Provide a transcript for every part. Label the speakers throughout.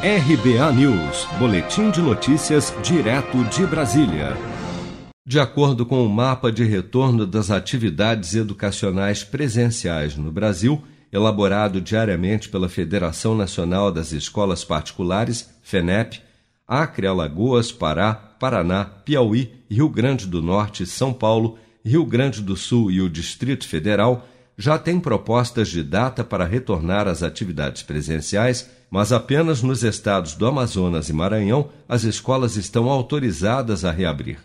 Speaker 1: RBA News, Boletim de Notícias, direto de Brasília. De acordo com o mapa de retorno das atividades educacionais presenciais no Brasil, elaborado diariamente pela Federação Nacional das Escolas Particulares, FENEP, Acre, Alagoas, Pará, Paraná, Piauí, Rio Grande do Norte, São Paulo, Rio Grande do Sul e o Distrito Federal já tem propostas de data para retornar às atividades presenciais, mas apenas nos estados do Amazonas e Maranhão as escolas estão autorizadas a reabrir.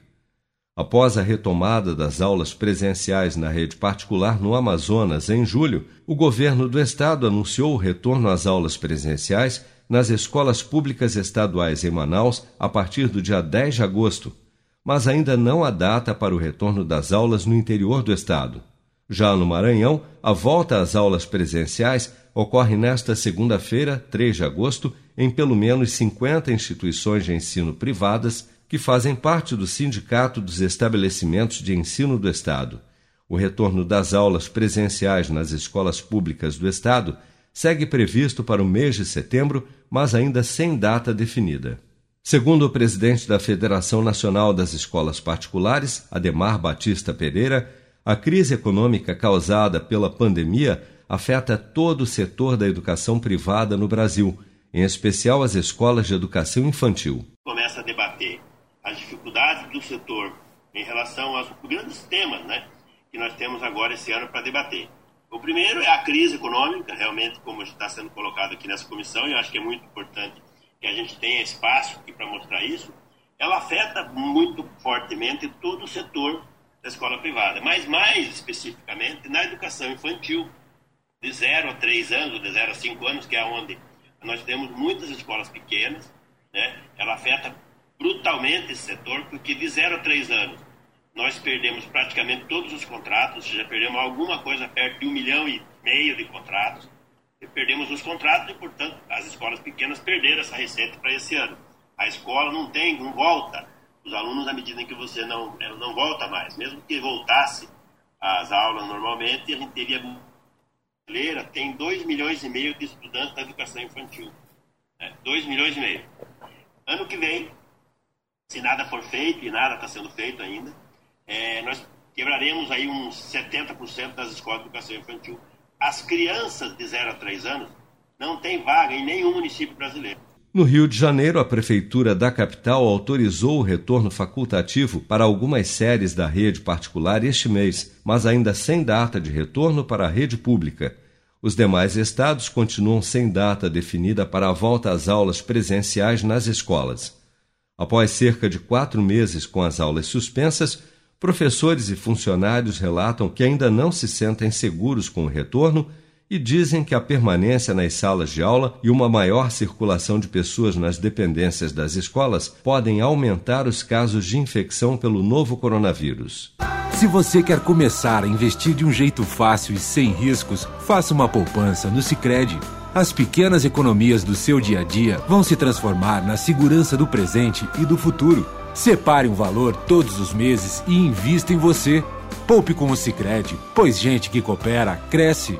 Speaker 1: Após a retomada das aulas presenciais na rede particular no Amazonas em julho, o governo do estado anunciou o retorno às aulas presenciais nas escolas públicas estaduais em Manaus a partir do dia 10 de agosto, mas ainda não há data para o retorno das aulas no interior do estado. Já no Maranhão, a volta às aulas presenciais ocorre nesta segunda-feira, 3 de agosto, em pelo menos 50 instituições de ensino privadas que fazem parte do Sindicato dos Estabelecimentos de Ensino do Estado. O retorno das aulas presenciais nas escolas públicas do Estado segue previsto para o mês de setembro, mas ainda sem data definida. Segundo o presidente da Federação Nacional das Escolas Particulares, Ademar Batista Pereira, a crise econômica causada pela pandemia afeta todo o setor da educação privada no Brasil, em especial as escolas de educação infantil.
Speaker 2: Começa a debater as dificuldades do setor em relação aos grandes temas né, que nós temos agora esse ano para debater. O primeiro é a crise econômica, realmente, como está sendo colocado aqui nessa comissão, e eu acho que é muito importante que a gente tenha espaço aqui para mostrar isso. Ela afeta muito fortemente todo o setor da escola privada, mas mais especificamente na educação infantil, de 0 a 3 anos, de 0 a 5 anos, que é onde nós temos muitas escolas pequenas, né? ela afeta brutalmente esse setor, porque de 0 a 3 anos nós perdemos praticamente todos os contratos, já perdemos alguma coisa perto de um milhão e meio de contratos, e perdemos os contratos e, portanto, as escolas pequenas perderam essa receita para esse ano. A escola não tem, não volta os alunos à medida em que você não, não volta mais. Mesmo que voltasse às aulas normalmente, a gente teria brasileira tem 2 milhões e meio de estudantes da educação infantil. 2 né? milhões e meio. Ano que vem, se nada for feito, e nada está sendo feito ainda, é, nós quebraremos aí uns 70% das escolas de educação infantil. As crianças de 0 a 3 anos não têm vaga em nenhum município brasileiro.
Speaker 1: No Rio de Janeiro, a Prefeitura da capital autorizou o retorno facultativo para algumas séries da rede particular este mês, mas ainda sem data de retorno para a rede pública. Os demais estados continuam sem data definida para a volta às aulas presenciais nas escolas. Após cerca de quatro meses com as aulas suspensas, professores e funcionários relatam que ainda não se sentem seguros com o retorno e dizem que a permanência nas salas de aula e uma maior circulação de pessoas nas dependências das escolas podem aumentar os casos de infecção pelo novo coronavírus.
Speaker 3: Se você quer começar a investir de um jeito fácil e sem riscos, faça uma poupança no Sicredi. As pequenas economias do seu dia a dia vão se transformar na segurança do presente e do futuro. Separe um valor todos os meses e invista em você. Poupe com o Sicredi, pois gente que coopera cresce